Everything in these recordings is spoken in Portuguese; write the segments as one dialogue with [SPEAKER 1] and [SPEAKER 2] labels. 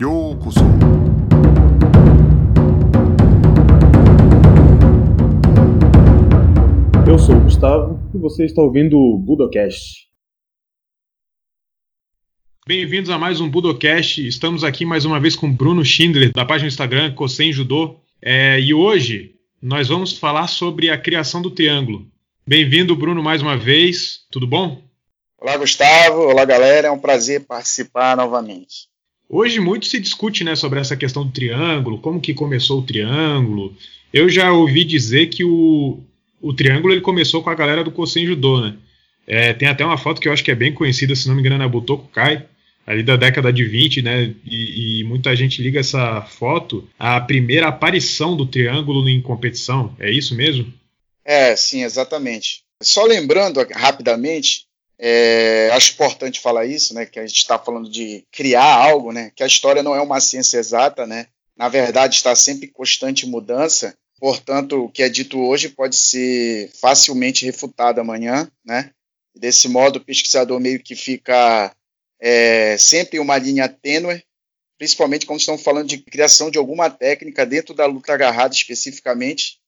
[SPEAKER 1] ようこそ
[SPEAKER 2] Eu sou o Gustavo e você está ouvindo o Budocast.
[SPEAKER 3] Bem-vindos a mais um Budocast. Estamos aqui mais uma vez com Bruno Schindler, da página do Instagram Cossem Judô. É, e hoje nós vamos falar sobre a criação do triângulo. Bem-vindo, Bruno, mais uma vez. Tudo bom?
[SPEAKER 4] Olá, Gustavo. Olá, galera. É um prazer participar novamente.
[SPEAKER 3] Hoje muito se discute né, sobre essa questão do triângulo, como que começou o triângulo. Eu já ouvi dizer que o, o triângulo ele começou com a galera do Kosen Judô, né? É, tem até uma foto que eu acho que é bem conhecida, se não me engano, é Butoku Kai, ali da década de 20, né? E, e, muita gente liga essa foto à primeira aparição do triângulo em competição. É isso mesmo?
[SPEAKER 4] É, sim, exatamente. Só lembrando rapidamente, é, acho importante falar isso, né? Que a gente está falando de criar algo, né? Que a história não é uma ciência exata, né? Na verdade, está sempre em constante mudança. Portanto, o que é dito hoje pode ser facilmente refutado amanhã, né? Desse modo, o pesquisador meio que fica é, sempre em uma linha tênue, principalmente quando estamos falando de criação de alguma técnica dentro da luta agarrada especificamente,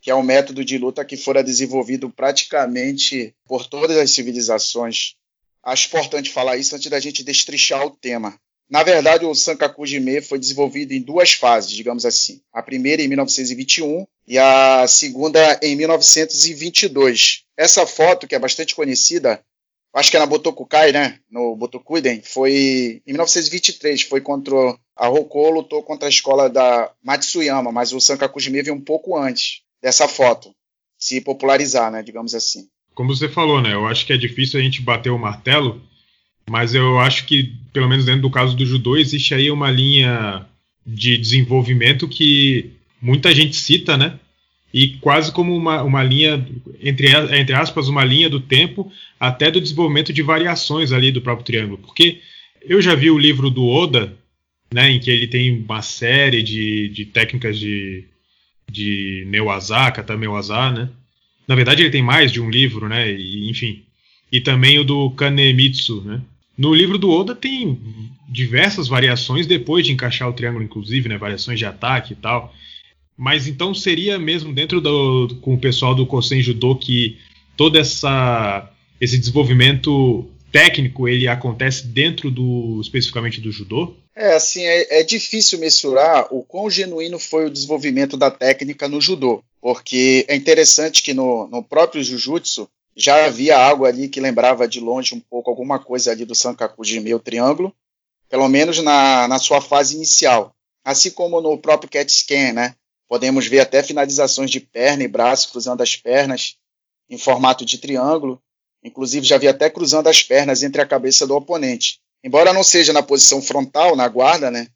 [SPEAKER 4] que é um método de luta que fora desenvolvido praticamente por todas as civilizações. Acho importante falar isso antes da gente destrichar o tema. Na verdade, o Sankaku Jime foi desenvolvido em duas fases, digamos assim. A primeira em 1921 e a segunda em 1922. Essa foto, que é bastante conhecida, acho que é na Botokukai, né? No Botokuiden, foi em 1923, foi contra a Roko lutou contra a escola da Matsuyama, mas o Sankaku Jime veio um pouco antes dessa foto se popularizar, né, digamos assim.
[SPEAKER 3] Como você falou, né, eu acho que é difícil a gente bater o martelo, mas eu acho que, pelo menos dentro do caso do judô, existe aí uma linha de desenvolvimento que muita gente cita, né, e quase como uma, uma linha, entre, entre aspas, uma linha do tempo, até do desenvolvimento de variações ali do próprio triângulo, porque eu já vi o livro do Oda, né, em que ele tem uma série de, de técnicas de de Neuazá, Kata Meuazá, né? Na verdade, ele tem mais de um livro, né? E, enfim. E também o do Kanemitsu, né? No livro do Oda tem diversas variações depois de encaixar o triângulo, inclusive, né? Variações de ataque e tal. Mas então seria mesmo dentro do com o pessoal do Kosen Judo que todo essa esse desenvolvimento técnico ele acontece dentro do especificamente do judô?
[SPEAKER 4] É, assim, é, é, difícil mensurar o quão genuíno foi o desenvolvimento da técnica no judô, porque é interessante que no, no próprio jiu-jitsu já havia algo ali que lembrava de longe um pouco alguma coisa ali do Sankaku Jime, o triângulo, pelo menos na, na sua fase inicial. Assim como no próprio cat scan, né? Podemos ver até finalizações de perna e braço cruzando as pernas em formato de triângulo. Inclusive já vi até cruzando as pernas entre a cabeça do oponente embora não seja na posição frontal, na guarda, né?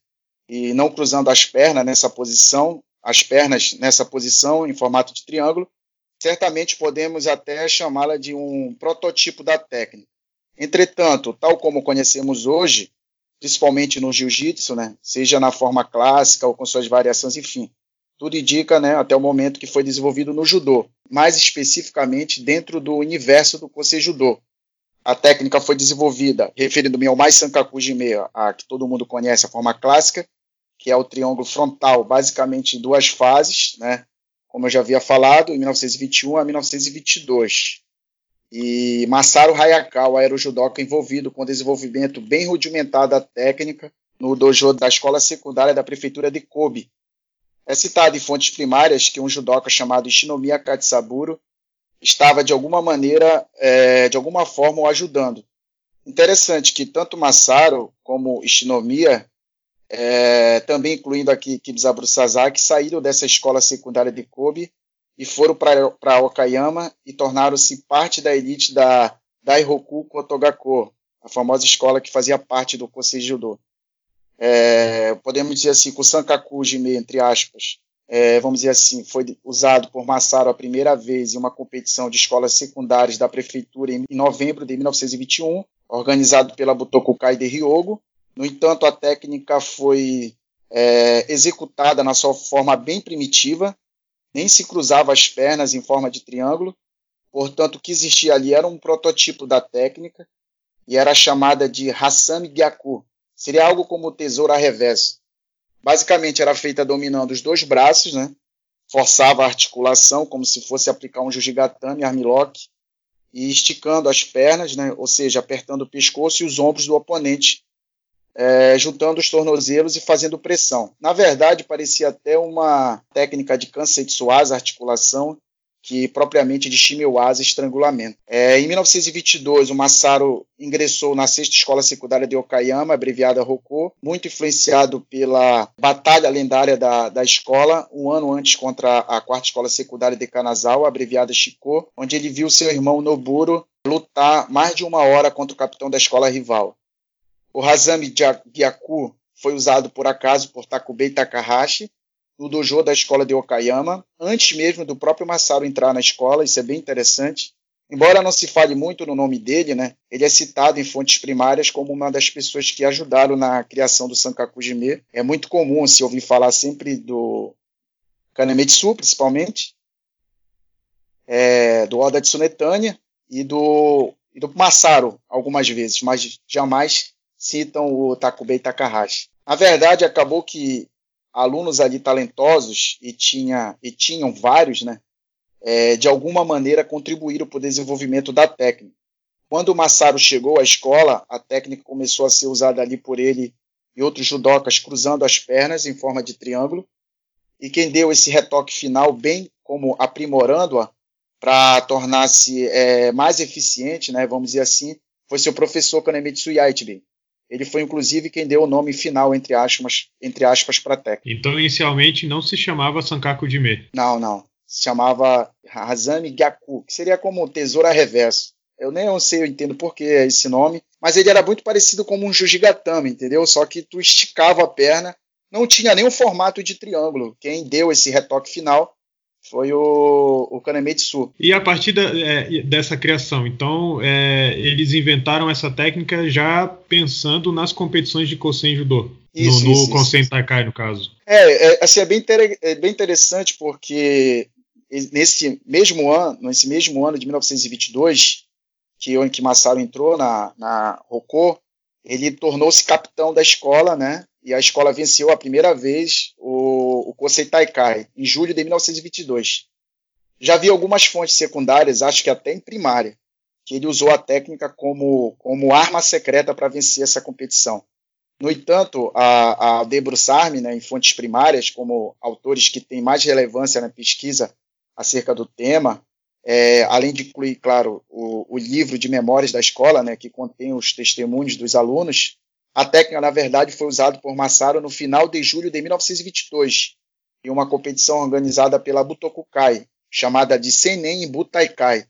[SPEAKER 4] E não cruzando as pernas nessa posição, as pernas nessa posição em formato de triângulo, certamente podemos até chamá-la de um prototipo da técnica. Entretanto, tal como conhecemos hoje, principalmente no jiu-jitsu, né, seja na forma clássica ou com suas variações, enfim, tudo indica, né, até o momento que foi desenvolvido no judô, mais especificamente dentro do universo do Kosei Judô, a técnica foi desenvolvida, referindo-me ao mais Sankaku a que todo mundo conhece, a forma clássica, que é o triângulo frontal, basicamente em duas fases, né? como eu já havia falado, em 1921 a 1922. E Masaru Hayakawa era o judoca envolvido com o desenvolvimento bem rudimentar da técnica no dojo da escola secundária da prefeitura de Kobe. É citado em fontes primárias que um judoca chamado Shinomiya Katsaburo estava de alguma maneira, é, de alguma forma, o ajudando. Interessante que tanto Masaru como Ishinomiya, é, também incluindo aqui Kibzaburo Sasaki, saíram dessa escola secundária de Kobe e foram para Okayama e tornaram-se parte da elite da Daihoku Kotogako, a famosa escola que fazia parte do Kosei Judo. É, podemos dizer assim, que o Sankaku Jime, entre aspas, é, vamos dizer assim, foi usado por Massaro a primeira vez em uma competição de escolas secundárias da prefeitura em novembro de 1921, organizado pela Butokukai de Ryogo. No entanto, a técnica foi é, executada na sua forma bem primitiva, nem se cruzava as pernas em forma de triângulo, portanto, o que existia ali era um protótipo da técnica e era chamada de Hasami Gyaku, Seria algo como tesoura a revés. Basicamente era feita dominando os dois braços, né? Forçava a articulação como se fosse aplicar um jujigatame, armlock, e esticando as pernas, né? Ou seja, apertando o pescoço e os ombros do oponente, é, juntando os tornozelos e fazendo pressão. Na verdade, parecia até uma técnica de Kansetsuasa, articulação, que propriamente de Shimiwasa estrangulamento. É, em 1922, o Masaru ingressou na sexta escola secundária de Okayama, abreviada Roko, muito influenciado pela batalha lendária da, da escola, um ano antes contra a quarta escola secundária de Kanazawa, abreviada Shiko, onde ele viu seu irmão Noburo lutar mais de uma hora contra o capitão da escola rival. O Hazami Gyaku foi usado por acaso por Takubei Takahashi, no dojo da escola de Okayama, antes mesmo do próprio Masaru entrar na escola, isso é bem interessante. Embora não se fale muito no nome dele, né, ele é citado em fontes primárias como uma das pessoas que ajudaram na criação do Sankaku Jime. É muito comum se ouvir falar sempre do Kanemitsu, principalmente, é, do Oda Tsunetanya e do, e do Masaru, algumas vezes, mas jamais citam o Takubei Takahashi. Na verdade, acabou que alunos ali talentosos e, tinha, e tinham vários, né, é, de alguma maneira contribuíram para o desenvolvimento da técnica. Quando o Massaro chegou à escola, a técnica começou a ser usada ali por ele e outros judocas cruzando as pernas em forma de triângulo. E quem deu esse retoque final, bem como aprimorando-a para tornar-se é, mais eficiente, né, vamos dizer assim, foi seu professor Kanemitsu Yaichibe. Ele foi, inclusive, quem deu o nome final, entre aspas, entre aspas para a técnica.
[SPEAKER 3] Então, inicialmente, não se chamava Sankaku Jime?
[SPEAKER 4] Não, não. Se chamava Hazami Gyaku, que seria como tesoura reverso. Eu nem eu sei, eu entendo por que esse nome, mas ele era muito parecido com um Jujigatame, entendeu? Só que tu esticava a perna, não tinha nem um formato de triângulo. Quem deu esse retoque final foi o, o Kanemitsu.
[SPEAKER 3] E a partir da, é, dessa criação, então, é, eles inventaram essa técnica já pensando nas competições de Kosen Judo. Isso, no, no Kosen Taikai, no caso.
[SPEAKER 4] É, é, assim, é, bem, é bem interessante porque nesse mesmo ano, nesse mesmo ano de 1922, que o que Masaru entrou na, na Rokô, ele tornou-se capitão da escola, né? E a escola venceu a primeira vez o, o Kosei Taikai, em julho de 1922. Já vi algumas fontes secundárias, acho que até em primária, que ele usou a técnica como, como arma secreta para vencer essa competição. No entanto, a, a debruçar-me né, em fontes primárias, como autores que têm mais relevância na pesquisa acerca do tema, é, além de incluir, claro, o, o, livro de memórias da escola, né, que contém os testemunhos dos alunos, a técnica, na verdade, foi usada por Masaru no final de julho de 1922, em uma competição organizada pela Butokukai, chamada de Senen Butaikai,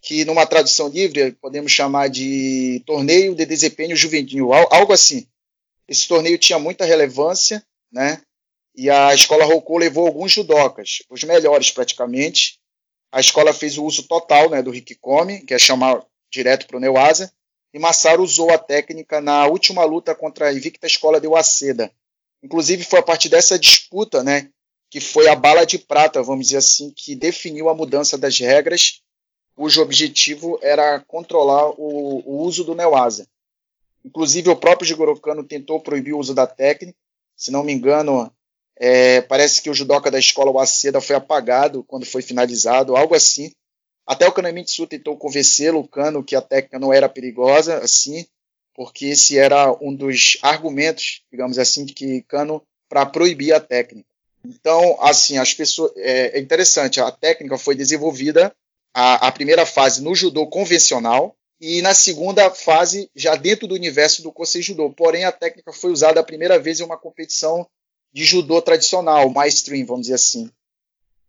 [SPEAKER 4] que numa tradução livre podemos chamar de Torneio de Desempenho Juvenil, algo assim. Esse torneio tinha muita relevância, né? E a escola Rokô levou alguns judocas, os melhores praticamente. A escola fez o uso total né, do Hikikomi, que é chamar direto para o Neuasa, e Massaro usou a técnica na última luta contra a invicta escola de Waseda. Inclusive foi a partir dessa disputa, né, que foi a bala de prata, vamos dizer assim, que definiu a mudança das regras, cujo objetivo era controlar o, o uso do Neoasa. Inclusive o próprio Jigoro Kano tentou proibir o uso da técnica, se não me engano, é, parece que o judoca da escola Waseda foi apagado quando foi finalizado, algo assim. Até o Kanemitsu tentou convencê-lo, o Kano, que a técnica não era perigosa, assim, porque esse era um dos argumentos, digamos assim, de que Kano para proibir a técnica. Então, assim, as pessoas é, é interessante. A técnica foi desenvolvida a, a, primeira fase no judô convencional e na segunda fase já dentro do universo do Kosei Judô. Porém, a técnica foi usada a primeira vez em uma competição de judô tradicional, mainstream, vamos dizer assim.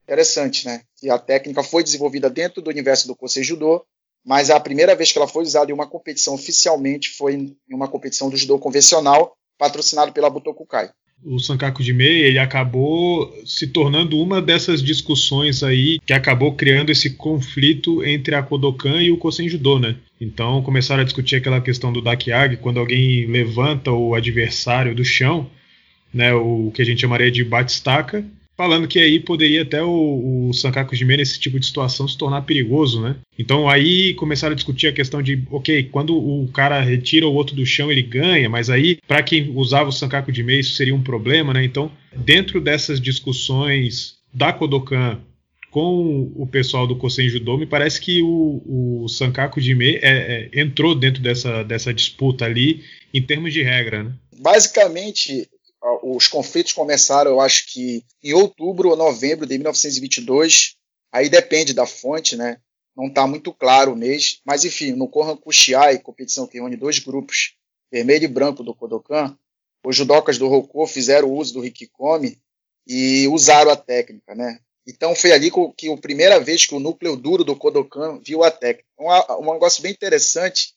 [SPEAKER 4] Interessante, né? E a técnica foi desenvolvida dentro do universo do Kosei Judô, mas a primeira vez que ela foi usada em uma competição oficialmente foi em uma competição do judô convencional, patrocinado pela Butokukai.
[SPEAKER 3] O Sankaku Jimei, ele acabou se tornando uma dessas discussões aí que acabou criando esse conflito entre a Kodokan e o Kosen Judo, né? Então começaram a discutir aquela questão do Dakiage, quando alguém levanta o adversário do chão, né, o que a gente chamaria de batistaca, falando que aí poderia até o, o Sankaku Jime nesse tipo de situação se tornar perigoso, né? Então aí começaram a discutir a questão de, ok, quando o cara retira o outro do chão ele ganha, mas aí para quem usava o Sankaku Jime isso seria um problema, né? Então dentro dessas discussões da Kodokan com o pessoal do Kosen Judo, me parece que o, o Sankaku Jime é, é, entrou dentro dessa, dessa disputa ali em termos de regra, né?
[SPEAKER 4] Basicamente, os conflitos começaram, eu acho que em outubro ou novembro de 1922. Aí depende da fonte, né? Não está muito claro o mês, mas enfim, no Kohan Kushiai, competição que reúne dois grupos, vermelho e branco do Kodokan, os judocas do Rokô fizeram uso do Rikikomi e usaram a técnica, né? Então foi ali que, a primeira vez que o núcleo duro do Kodokan viu a técnica. Um, um negócio bem interessante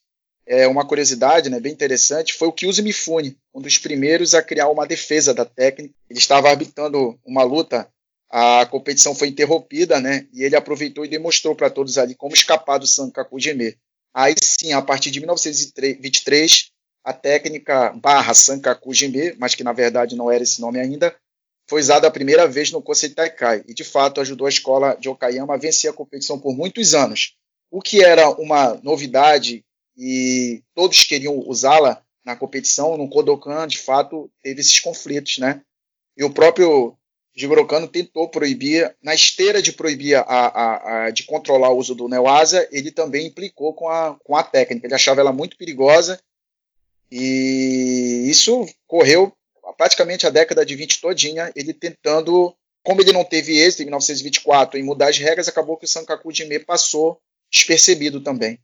[SPEAKER 4] é, uma curiosidade né, bem interessante foi o Kyuzo Mifune, um dos primeiros a criar uma defesa da técnica. Ele estava arbitrando uma luta, a competição foi interrompida, né, e ele aproveitou e demonstrou para todos ali como escapar do Sankaku Jime. Aí sim, a partir de 1923, a técnica barra Sankaku Jime, mas que na verdade não era esse nome ainda, foi usada a primeira vez no Kosei Taikai e de fato ajudou a escola de Okayama a vencer a competição por muitos anos. O que era uma novidade e todos queriam usá-la na competição. No Kodokan, de fato, teve esses conflitos, né? E o próprio Jigoro Kano tentou proibir, na esteira de proibir a, a, a, de controlar o uso do Neoasa, ele também implicou com a, com a técnica. Ele achava ela muito perigosa e isso correu praticamente a década de 20 todinha, ele tentando, como ele não teve êxito em 1924 em mudar as regras, acabou que o Sankaku Jime passou despercebido também.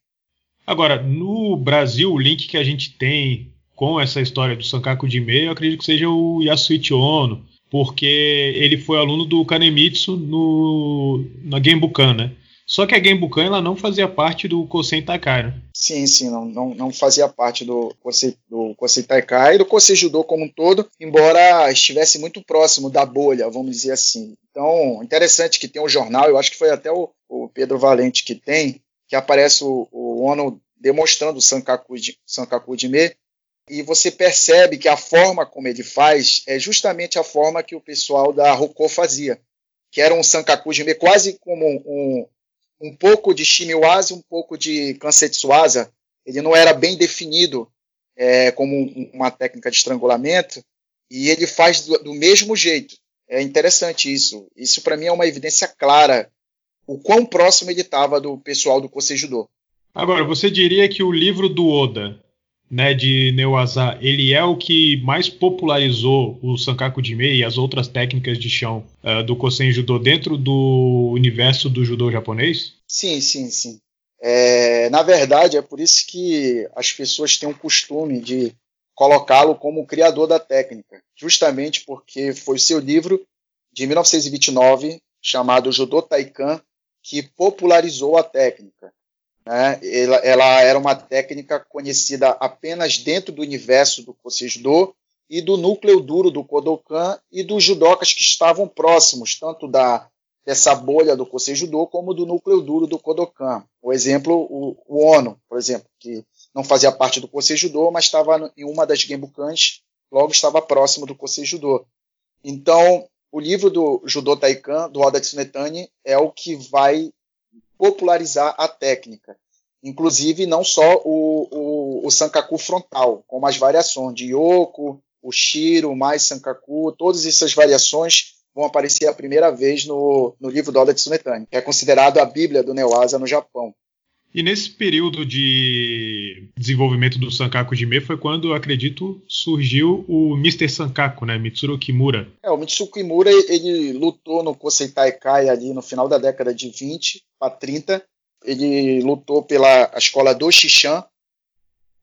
[SPEAKER 3] Agora, no Brasil, o link que a gente tem com essa história do Sankaku Jime, eu acredito que seja o Yasuichi Ono, porque ele foi aluno do Kanemitsu no, na Genbukan, né? Só que a Genbukan ela não fazia parte do Kosei Taikai, né?
[SPEAKER 4] Sim, sim, não, não, não fazia parte do Kosei, do Kosei Taikai e do Kosei como um todo, embora estivesse muito próximo da bolha, vamos dizer assim. Então, interessante que tem um jornal, eu acho que foi até o, o Pedro Valente que tem, que aparece o, o Ono demonstrando o Sankaku, Sankaku Jime, e você percebe que a forma como ele faz é justamente a forma que o pessoal da Rokô fazia, que era um Sankaku Jime quase como um, um, pouco de Shimiwaza, um pouco de Kansetsuasa. Ele não era bem definido é, como um, uma técnica de estrangulamento, e ele faz do, do mesmo jeito. É interessante isso. Isso para mim é uma evidência clara o quão próximo ele estava do pessoal do Kosei.
[SPEAKER 3] Agora, você diria que o livro do Oda, né, de Neuasa, ele é o que mais popularizou o Sankaku Jime e as outras técnicas de chão uh, do Kosen Judô dentro do universo do judô japonês?
[SPEAKER 4] Sim, sim, sim. É, na verdade, é por isso que as pessoas têm o costume de colocá-lo como o criador da técnica, justamente porque foi seu livro de 1929 chamado Judô Taikan que popularizou a técnica. Né? Ela, ela, era uma técnica conhecida apenas dentro do universo do Kosei Judo e do núcleo duro do Kodokan e dos judokas que estavam próximos, tanto da dessa bolha do Kosei Judo como do núcleo duro do Kodokan. O exemplo, o, o Ono, por exemplo, que não fazia parte do Kosei Judo, mas estava em uma das Genbukans, logo estava próximo do Kosei Judo. Então, o livro do Judô Taikan, do Oda Tsunetani, é o que vai popularizar a técnica. Inclusive, não só o, o, o Sankaku frontal, como as variações de Yoko, o Shiro, mais Sankaku, todas essas variações vão aparecer a primeira vez no, no livro do Oda Tsunetani, que é considerado a Bíblia do Neoasa no Japão.
[SPEAKER 3] E nesse período de desenvolvimento do Sankaku Jime foi quando, acredito, surgiu o Mr. Sankaku, né? Mitsuru Kimura.
[SPEAKER 4] É, o Mitsuru Kimura ele lutou no Kosei Taikai ali no final da década de 20 para 30. Ele lutou pela escola do Shishan.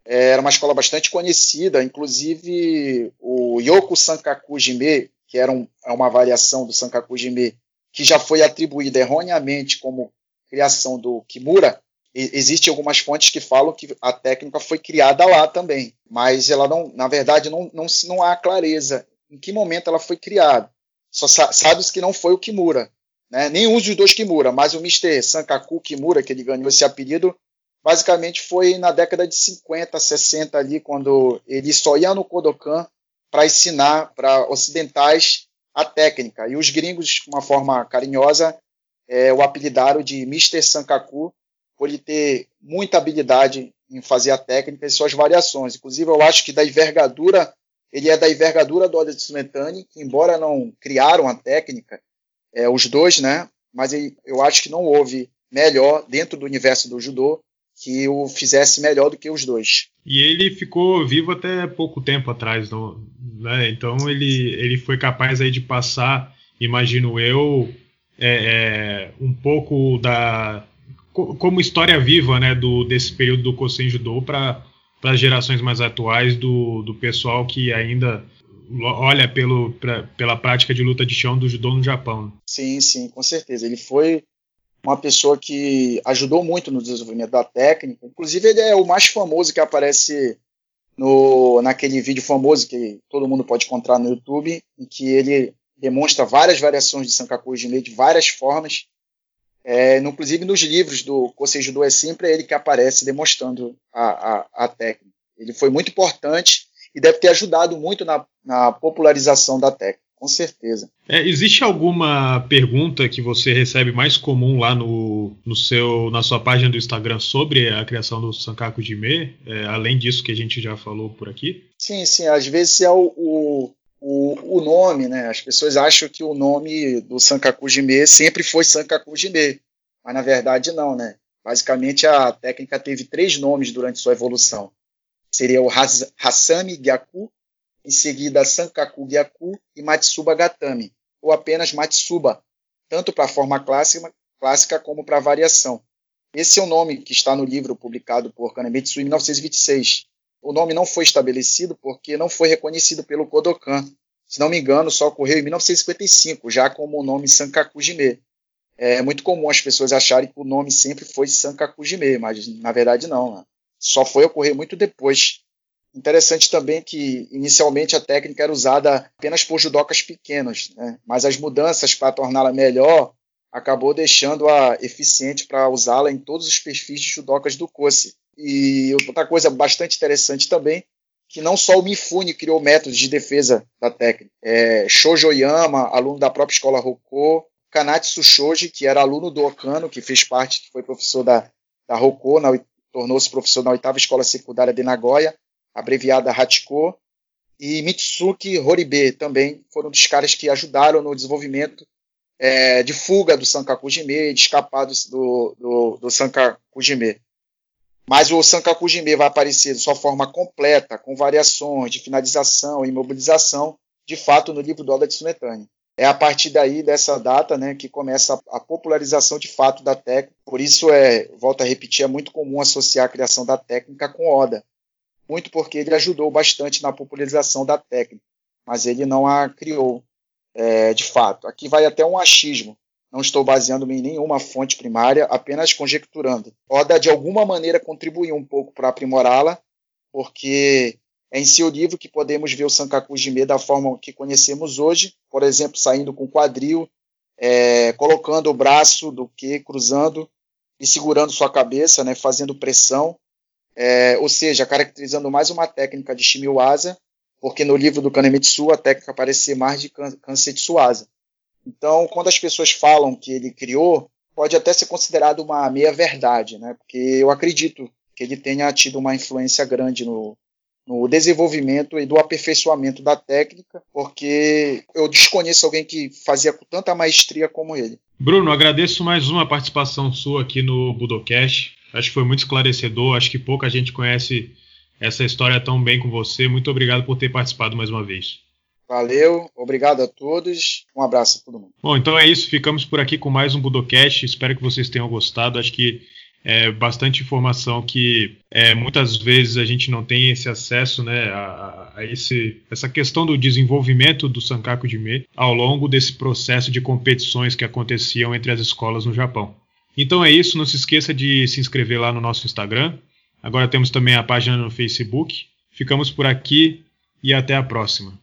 [SPEAKER 4] É, era uma escola bastante conhecida, inclusive o Yoko Sankaku Jime, que era um, é uma variação do Sankaku Jime, que já foi atribuída erroneamente como criação do Kimura, Existem algumas fontes que falam que a técnica foi criada lá também, mas ela não, na verdade, não, não, não há clareza em que momento ela foi criada. Só sabe-se que não foi o Kimura, né? nenhum dos dois Kimura, mas o Mr. Sankaku Kimura, que ele ganhou esse apelido, basicamente foi na década de 50, 60 ali, quando ele só ia no Kodokan para ensinar para ocidentais a técnica. E os gringos, de uma forma carinhosa, é, o apelidaram de Mr. Sankaku, por ele ter muita habilidade em fazer a técnica e suas variações. Inclusive, eu acho que da envergadura, ele é da envergadura do Oda Tsumetani, que embora não criaram a técnica, é, os dois, né? Mas ele, eu acho que não houve melhor dentro do universo do judô que o fizesse melhor do que os dois.
[SPEAKER 3] E ele ficou vivo até pouco tempo atrás, não, né? Então ele, ele foi capaz aí de passar, imagino eu, é, é, um pouco da como história viva, né, do desse período do Kosen Judô para as gerações mais atuais do, do pessoal que ainda olha pelo, pra, pela prática de luta de chão do judô no Japão.
[SPEAKER 4] Sim, sim, com certeza. Ele foi uma pessoa que ajudou muito no desenvolvimento da técnica. Inclusive, ele é o mais famoso que aparece no, naquele vídeo famoso que todo mundo pode encontrar no YouTube, em que ele demonstra várias variações de Sankaku Jime de várias formas. É, inclusive nos livros do Kosei Judo é sempre ele que aparece demonstrando a, a, a, técnica. Ele foi muito importante e deve ter ajudado muito na, na popularização da técnica com certeza.
[SPEAKER 3] É, existe alguma pergunta que você recebe mais comum lá no, no seu, na sua página do Instagram sobre a criação do Sankaku Jime, é, além disso que a gente já falou por aqui?
[SPEAKER 4] Sim, sim. Às vezes é o, o, o, o nome, né? As pessoas acham que o nome do Sankaku Jime sempre foi Sankaku Jime, mas na verdade não, né? Basicamente a técnica teve três nomes durante sua evolução. Seria o Hasami Gyaku, em seguida Sankaku Gyaku e Matsuba Gatami, ou apenas Matsuba, tanto para a forma clássica, clássica como para a variação. Esse é o nome que está no livro publicado por Kanemitsu em 1926. O nome não foi estabelecido porque não foi reconhecido pelo Kodokan. Se não me engano, só ocorreu em 1955, já como o nome Sankaku Jime. É muito comum as pessoas acharem que o nome sempre foi Sankaku Jime, mas na verdade não. Né? Só foi ocorrer muito depois, Interessante também que inicialmente a técnica era usada apenas por judocas pequenos, né? mas as mudanças para torná-la melhor acabou deixando-a eficiente para usá-la em todos os perfis de judocas do Kose. E outra coisa bastante interessante também, que não só o Mifune criou métodos de defesa da técnica. É, Shoujo aluno da própria escola Rokô, Kanatsu Shoji, que era aluno do Okano, que fez parte, que foi professor da, da Rokô, tornou-se professor na oitava escola secundária de Nagoya, abreviada Hachiko, e Mitsuki Horibe também foram dos caras que ajudaram no desenvolvimento é, de fuga do Sankaku Jime, de escapar do, do, do Sankaku Jime. Mas o Sankaku Jime vai aparecer de sua forma completa, com variações de finalização e imobilização, de fato, no livro do Oda Tsunetani. É a partir daí, dessa data, né, que começa a, popularização de fato da técnica. Por isso, é, volto a repetir, é muito comum associar a criação da técnica com Oda muito porque ele ajudou bastante na popularização da técnica, mas ele não a criou é, de fato. Aqui vai até um achismo. Não estou baseando-me em nenhuma fonte primária, apenas conjecturando. Oda, de alguma maneira, contribuiu um pouco para aprimorá-la, porque é em seu livro que podemos ver o Sankaku Jime da forma que conhecemos hoje, por exemplo, saindo com o quadril, é, colocando o braço do que cruzando e segurando sua cabeça, né, fazendo pressão, é, ou seja, caracterizando mais uma técnica de Shimiwasa, porque no livro do Kanemitsu a técnica parece ser mais de Kansetsuasa. Então, quando as pessoas falam que ele criou, pode até ser considerado uma meia-verdade, né? porque eu acredito que ele tenha tido uma influência grande no, no desenvolvimento e do aperfeiçoamento da técnica, porque eu desconheço alguém que fazia com tanta maestria como ele.
[SPEAKER 3] Bruno, agradeço mais uma participação sua aqui no Budocast. Acho que foi muito esclarecedor. Acho que pouca gente conhece essa história tão bem com você. Muito obrigado por ter participado mais uma vez.
[SPEAKER 4] Valeu, obrigado a todos. Um abraço a todo mundo.
[SPEAKER 3] Bom, então é isso. Ficamos por aqui com mais um Budocast. Espero que vocês tenham gostado. Acho que é bastante informação que é, muitas vezes a gente não tem esse acesso né, a, a esse, essa questão do desenvolvimento do Sankaku Jime ao longo desse processo de competições que aconteciam entre as escolas no Japão. Então é isso, não se esqueça de se inscrever lá no nosso Instagram. Agora temos também a página no Facebook. Ficamos por aqui e até a próxima.